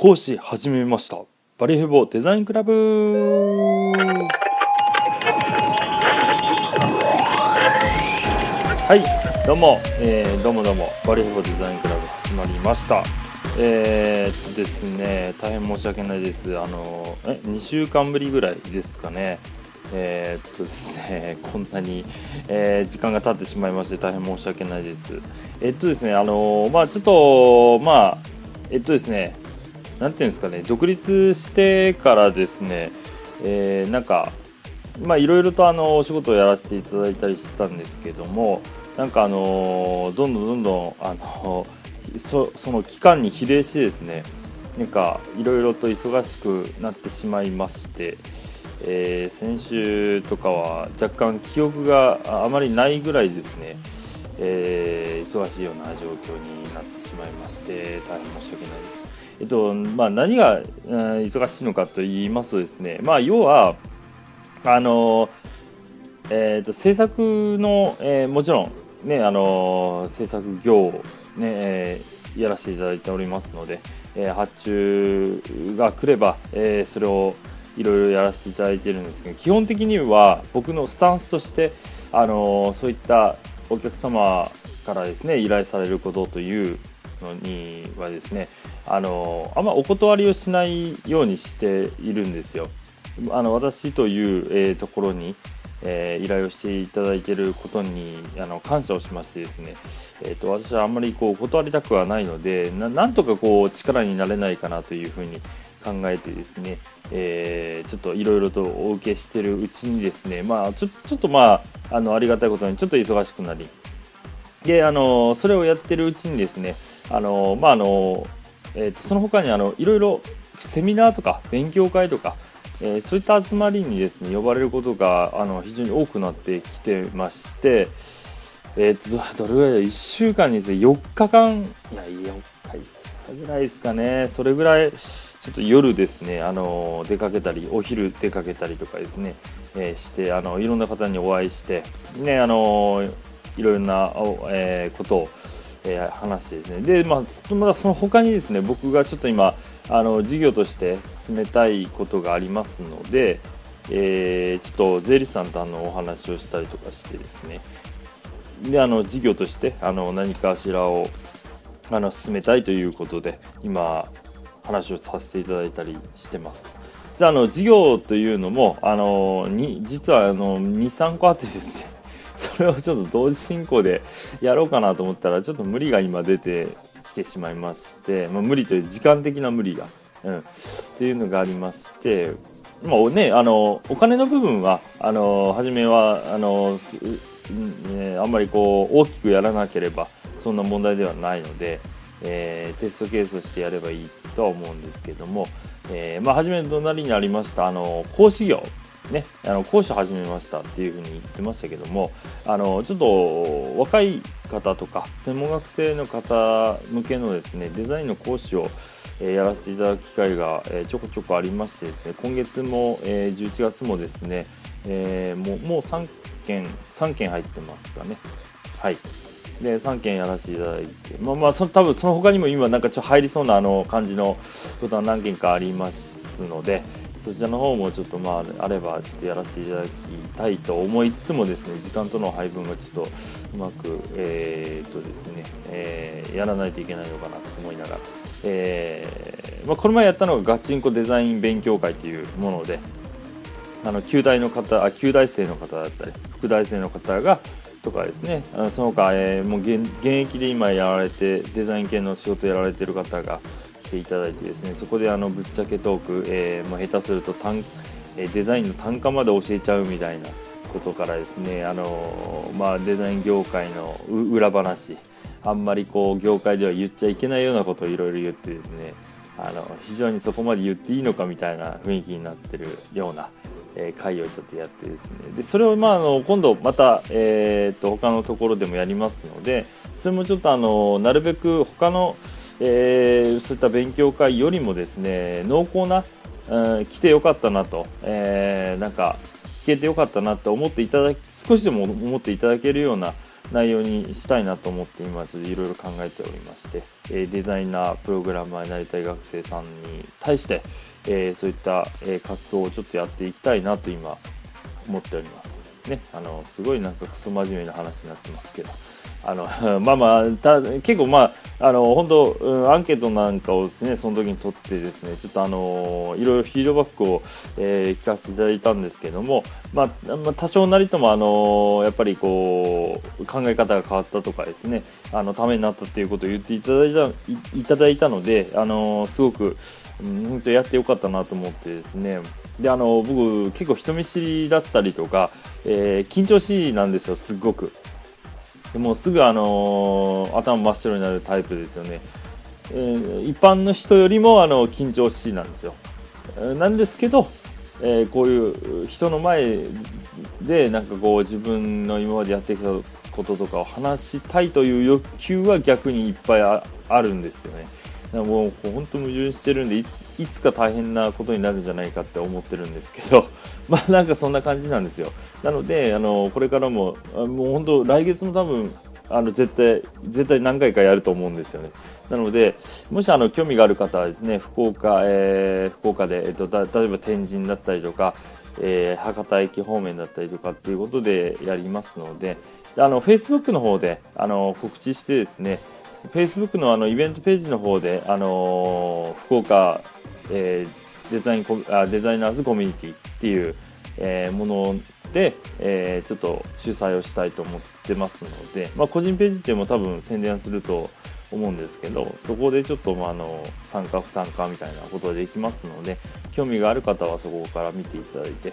講師始めました。バリヘボデザインクラブ。はいどうも、えー、どうもどうも。バリヘボデザインクラブ始まりました。えー、っとですね大変申し訳ないです。あのえ2週間ぶりぐらいですかね。えー、っとですね、こんなに、えー、時間が経ってしまいまして大変申し訳ないです。えっとですね、あのまあちょっとまあえっとですね、なんていうんですかね、独立してからですね、えー、なんかまあいろいろとあのお仕事をやらせていただいたりしてたんですけども、なんかあのどんどんどんどんあのそその期間に比例してですね、なんかいろいろと忙しくなってしまいまして。えー、先週とかは若干記憶があまりないぐらいですね、えー、忙しいような状況になってしまいまして大変申し訳ないです。えっとまあ、何が、うん、忙しいのかと言いますとですね、まあ、要はあの、えーと、制作の、えー、もちろん、ね、あの制作業を、ねえー、やらせていただいておりますので、えー、発注が来れば、えー、それをいろいろやらせていただいているんですけど基本的には僕のスタンスとしてあのそういったお客様からですね依頼されることというのにはですねあのあんまお断りをしないようにしているんですよ。あの私という、えー、ところに、えー、依頼をしていただいていることにあの感謝をしましてですね、えーと、私はあんまりこう断りたくはないのでなんとかこう力になれないかなというふうに考えてですね、えー、ちょっといろいろとお受けしてるうちにですね、まあ、ちょちょっとまああのありがたいことにちょっと忙しくなりであのそれをやってるうちにですねあの、まああのえーと、その他にあのいろいろセミナーとか勉強会とか、えー、そういった集まりにですね呼ばれることがあの非常に多くなってきてまして、えーと、どれぐらいだ1週間にですね4日間いや4日5日ぐらいですかねそれぐらいちょっと夜ですね、あの出かけたり、お昼出かけたりとかですね、えー、してあのいろんな方にお会いして、ね、あのいろいろな、えー、ことを、えー、話ですね、で、まあ、まだその他にですね、僕がちょっと今、あの事業として進めたいことがありますので、えー、ちょっと税理士さんとあのお話をしたりとかしてですね、であの事業としてあの何かしらをあの進めたいということで今話をさせていただいたりしてます。であの事業というのもあのに実はあの23個あってですね。それをちょっと同時進行でやろうかなと思ったらちょっと無理が今出てきてしまいまして、まあ、無理という時間的な無理が、うん、っていうのがありましてまあね、あのお金の部分はあの初めはあの、ね、あんまりこう大きくやらなければそんな問題ではないので、えー、テストケースとしてやればいいとは思うんですけども、えー、まあ、初めの隣にありましたあの講師業。ね、あの講師始めましたっていうふうに言ってましたけどもあのちょっと若い方とか専門学生の方向けのですねデザインの講師を、やらせていただく機会が、ちょこちょこありましてですね今月も、11月もですね、えもうもう3件3件入ってますかね。はい。で3件やらせていただいて、まあ、まあその多分その他にも今なんかちょっと入りそうなあの感じのことは何件かありますのでそちらの方もちょっとまああればちょっとやらせていただきたいと思いつつもですね時間との配分がちょっとうまくえー、っとですね、えー、やらないといけないのかなと思いながら、えーまあ、この前やったのがガチンコデザイン勉強会というものであの旧大の方あ旧大生の方だったり副大生の方がとかですねあのその他、え、もう現役で今やられてデザイン系の仕事やられてる方がていただいてですねそこであのぶっちゃけトーク、えー、もう下手すると単デザインの単価まで教えちゃうみたいなことからですねあの、まあ、デザイン業界の裏話あんまりこう業界では言っちゃいけないようなことをいろいろ言ってですねあの非常にそこまで言っていいのかみたいな雰囲気になってるような、え会をちょっとやってですねでそれをまああの今度また、えー、と他のところでもやりますのでそれもちょっとあのなるべく他の、えー、そういった勉強会よりもですね濃厚な、うん、来てよかったなと、えー、なんか聞けてよかったなと思っていただき少しでも思っていただけるような内容にしたいなと思って今ちょっといろいろ考えておりまして、えデザイナープログラマーになりたい学生さんに対して、えそういった、え活動をちょっとやっていきたいなと今思っております。ね、あのすごいなんかクソ真面目な話になってますけど。あの まあまあ結構まああの本当、うん、アンケートなんかをですねその時に取ってですねちょっとあのいろいろフィードバックを、えー、聞かせていただいたんですけども、まあ、まあ、多少なりともあのやっぱりこう考え方が変わったとかですねあのためになったっていうことを言っていただいたいただいたのであのすごく、うん、本当やってよかったなと思ってですねであの僕結構人見知りだったりとか、えー、緊張しいなんですよすごく。でもすぐ、あのー、頭真っ白になるタイプですよね、えー、一般の人よりも、あの緊張しいなんですよ。なんですけど、えー、こういう人の前でなんかこう自分の今までやってきたこととかを話したいという欲求は逆にいっぱいあるんですよね。もう本当矛盾してるんでいついつか大変なことになるんじゃないかって思ってるんですけど まあなんかそんな感じなんですよ。なのであのこれからももう本当来月も多分あの絶対絶対何回かやると思うんですよね。なのでもしあの興味がある方はですね福岡、えー、福岡で、えっと、例えば天神だったりとかえー、博多駅方面だったりとかっていうことでやりますのであの Facebook の方であの告知してですね Facebook のあのイベントページの方で、あの福岡、えー、デザインあデザイナーズコミュニティっていう、えー、もので、えー、ちょっと主催をしたいと思ってますので、まあ、個人ページっていうのも多分宣伝すると思うんですけどそこでちょっと、まあ、あの参加不参加みたいなことできますので興味がある方はそこから見ていただいて、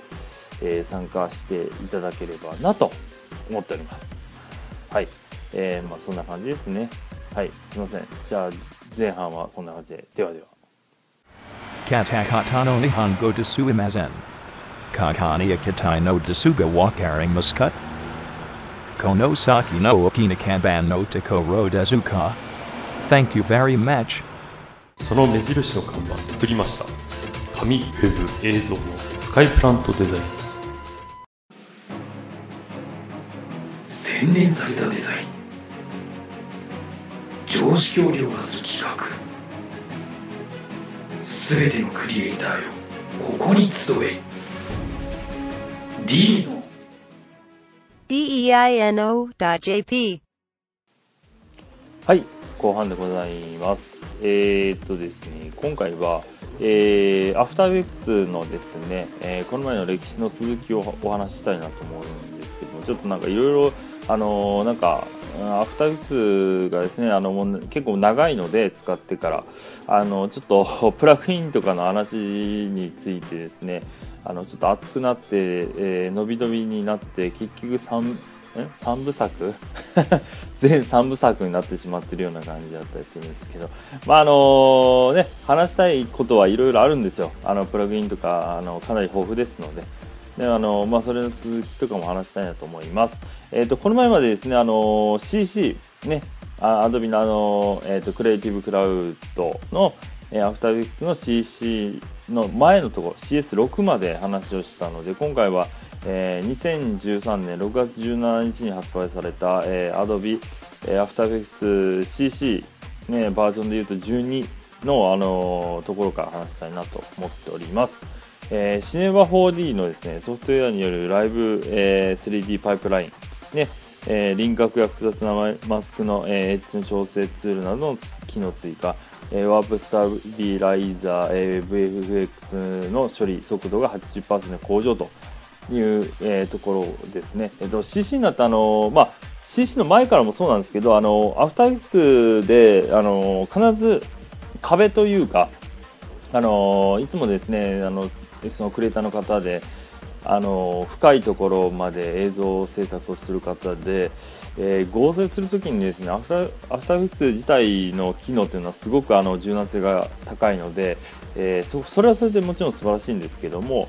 えー、参加していただければなと思っております。はい、えーまあ、そんな感じですね。はいすいません。じゃあ前半はこんな感じで。ではでは。カタカタの日本語ですいませんカカニアキタイのですがわかりますかこの先の沖縄版のところですか Thank you very much. その目印の看板作りました。紙、ウェブ、映像のスカイプラントデザイン。洗練されたデザイン常識を凌駕する企画すべてのクリエイターよここに集え。D の。Deino.jp はい後半でございます。えー、っとですね今回はえー、アフターウェクスのですね、えー、この前の歴史の続きをお話ししたいなと思うんですけどもちょっとなんかいろいろあのー、なんかアフターフィックスがですねあのもう結構長いので使ってからあのちょっとプラグインとかの話についてですねあのちょっと熱くなって、えー、伸び伸びになって結局3 3部作？全3部作になってしまってるような感じだったりするんですけど、まああのね、話したいことはいろいろあるんですよ。あのプラグインとかあのかなり豊富ですので。であのまあ、それの続きとかも話したいなと思います。えーと、この前までですね、あの CC、ね、アドビのあの、えーと、クリエイティブクラウドの、えー、アフターフィックスの CC の前のところ CS6 まで話をしたので今回は、えー、2013年6月17日に発売された、えー、Adobe、えー、After Effects CC、ね、バージョンでいうと12の、あのー、ところから話したいなと思っております。えー、シネバ 4D のですねソフトウェアによるライブ、えー、3D パイプライン、ねえー、輪郭や複雑なマスクの、えー、エッジの調整ツールなどの機能追加、えー、ワープスタービライザー、えー、VFX の処理速度が80%向上という、えー、ところですね。えーと、CC になったあの、まあ、CC の前からもそうなんですけどあのアフターフィスであの必ず壁というかあのいつもですねあのそのクリエイターの方であの深いところまで映像制作をする方で、えー、合成する時にですねアフターアフターフィックス自体の機能というのはすごくあの柔軟性が高いので、えー、そそれはそれでもちろん素晴らしいんですけども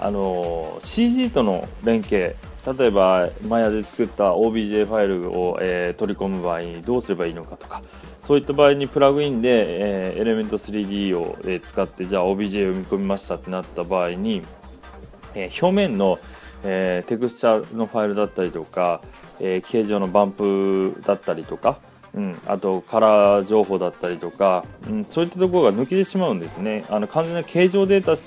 あの CG との連携例えば Maya で作った OBJ ファイルを、えー、取り込む場合にどうすればいいのかとかそういった場合にプラグインで、えー、 Element 3D を、えー、使ってじゃあ OBJ を読み込みましたってなった場合に、えー、表面の、えー、テクスチャのファイルだったりとか、えー形状のバンプだったりとか、うん、あとカラー情報だったりとか、うん、そういったところが抜けてしまうんですね。あの完全な形状データし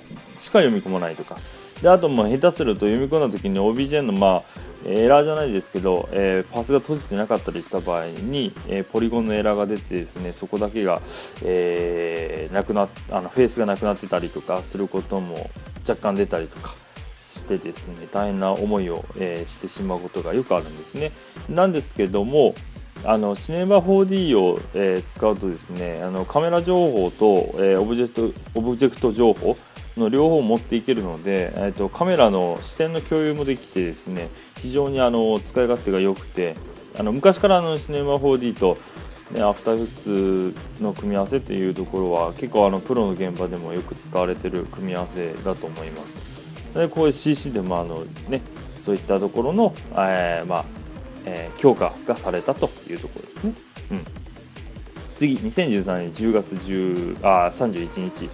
か読み込まないとか。であともう下手すると読み込んだ時に OBJ のまあエラーじゃないですけど、えーパスが閉じてなかったりした場合に、えーポリゴンのエラーが出てですねそこだけが、えーなくなあのフェースがなくなってたりとかすることも若干出たりとかしてですね大変な思いを、えーしてしまうことがよくあるんですね。なんですけどもあのシネマ 4D を、えー使うとですねあのカメラ情報と、えーオブジェクトオブジェクト情報の両方持っていけるので、えー、とカメラの視点の共有もできてですね非常にあの使い勝手が良くてあの昔からあのシネマ 4D と、ね、 After Effects の組み合わせというところは結構あのプロの現場でもよく使われている組み合わせだと思います。でこういう CC でもあの、ね、そういったところの、えーまあえー強化がされたというところですね。うん、次2013年10月10あ31日、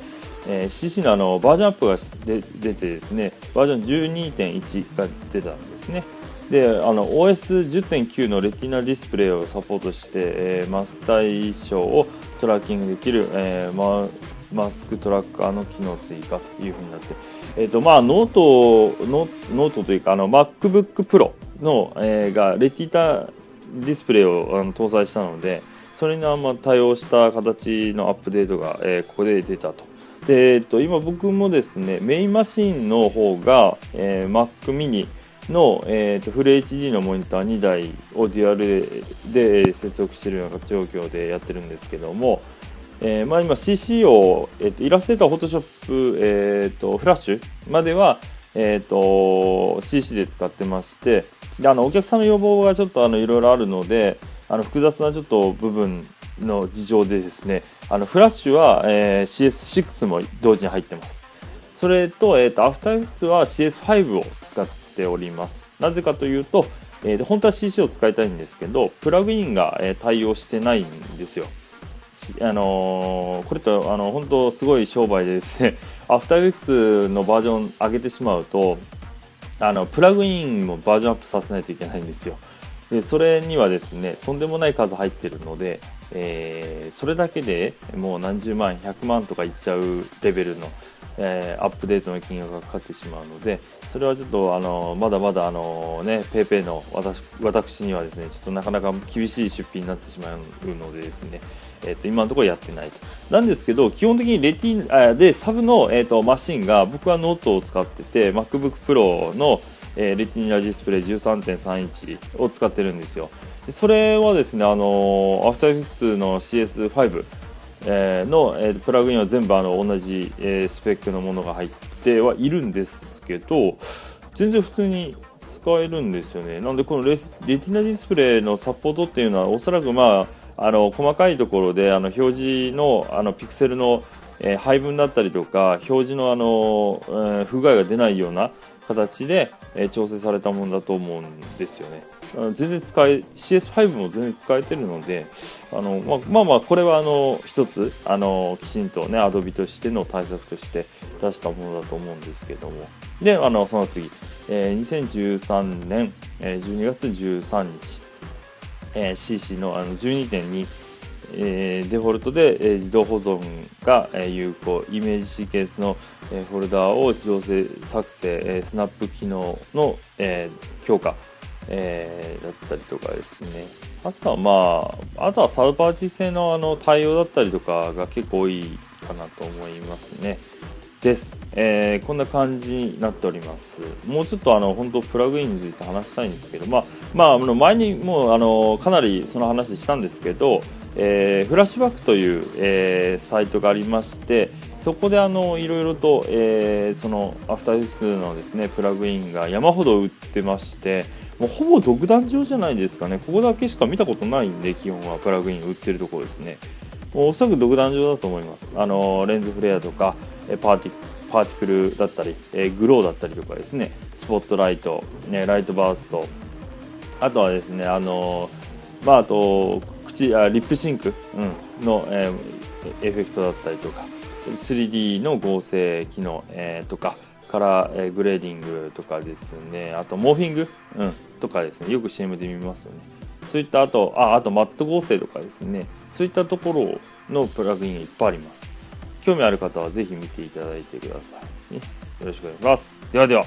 えー CC のあのバージョンアップがで出てですねバージョン12.1が出たんですね。であの OS10.9 のレティナディスプレイをサポートして、えーマスク対象をトラッキングできる、えーママスクトラッカーの機能追加というふうになって、えーとまあ、ノートノノートというかあの MacBook Pro の、えーが Retina ディスプレイをあの搭載したのでそれにま対応した形のアップデートが、えーここで出たと。でえー、と今僕もですねメインマシンの方が、えー Mac mini の、えー、とフル HD のモニター2台をデュアルで接続しているような状況でやってるんですけども、えーまあ、今 CC を、えー、とイラストレーター、フォトショップ、えー、とフラッシュまでは、えー、と CC で使ってましてであのお客さんの要望がちょっといろいろあるのであの複雑なちょっと部分の事情でですねあのフラッシュは、えー CS6 も同時に入ってます。それと、えー、と AfterEffects は CS5 を使っております。なぜかというと、えー本当は CC を使いたいんですけど、プラグインが、えー対応してないんですよ。あのーこれとあの本当すごい商売でですね、AfterEffects のバージョン上げてしまうと、あのプラグインもバージョンアップさせないといけないんですよ。でそれにはですねとんでもない数入ってるので、えーそれだけでもう何十万100万とかいっちゃうレベルの、えーアップデートの金額がかかってしまうのでそれはちょっとあのまだまだあのねペーペーの私私にはですねちょっとなかなか厳しい出費になってしまうのでですねえー、と今のところやってないと。なんですけど、基本的にレティでサブの、えー、とマシンが僕はノートを使ってて MacBook Pro の、えー Retina ディスプレイ13.3インチを使ってるんですよ。それはですね、あのー、AfterEffects の CS5、えーの、えープラグインは全部あの同じ、えースペックのものが入ってはいるんですけど全然普通に使えるんですよねなのでこのレ Retina ディスプレイのサポートっていうのはおそらくまああの細かいところであの表示のあのピクセルの、えー配分だったりとか表示のあの、えー不具合が出ないような形で、え調整されたものだと思うんですよね。全然使え CS5 も全然使えてるのであの、まあ、まあまあこれはあの一つあのきちんとね Adobe としての対策として出したものだと思うんですけどもであのその次、えー2013年、えー12月13日、えー CC のあの12.2えデフォルトで、え自動保存が、え有効。イメージシーケンスの、えフォルダーを自動性作成、えスナップ機能の、え強化、えだったりとかですね。あとはまああとはサードパーティー製のあの対応だったりとかが結構多いかなと思いますね。です、えーこんな感じになっております。もうちょっとあの本当プラグインについて話したいんですけどまあまあ前にもうあのかなりその話したんですけど、えーフラッシュバックという、えーサイトがありましてそこであのいろいろと、えーそのアフターエフェクツのですねプラグインが山ほど売ってましてもうほぼ独壇場じゃないですかね。ここだけしか見たことないんで基本はプラグイン売ってるところですね。もうおそらく独壇場だと思います。あのレンズフレアとかパーティパーティクルだったり、えグローだったりとかですね。スポットライト、ね、 light burst。あとはですねあのまああと口あ lip sync、うん、の、えーエフェクトだったりとか 3D の合成機能、えーとかカラー、えーグレーディングとかですね。あとモーフィング、うん。とかですね。よく CM で見ますよね。そういったあとああとマット合成とかですね。そういったところのプラグインがいっぱいあります。興味ある方はぜひ見ていただいてください、ね、よろしくお願いします。ではでは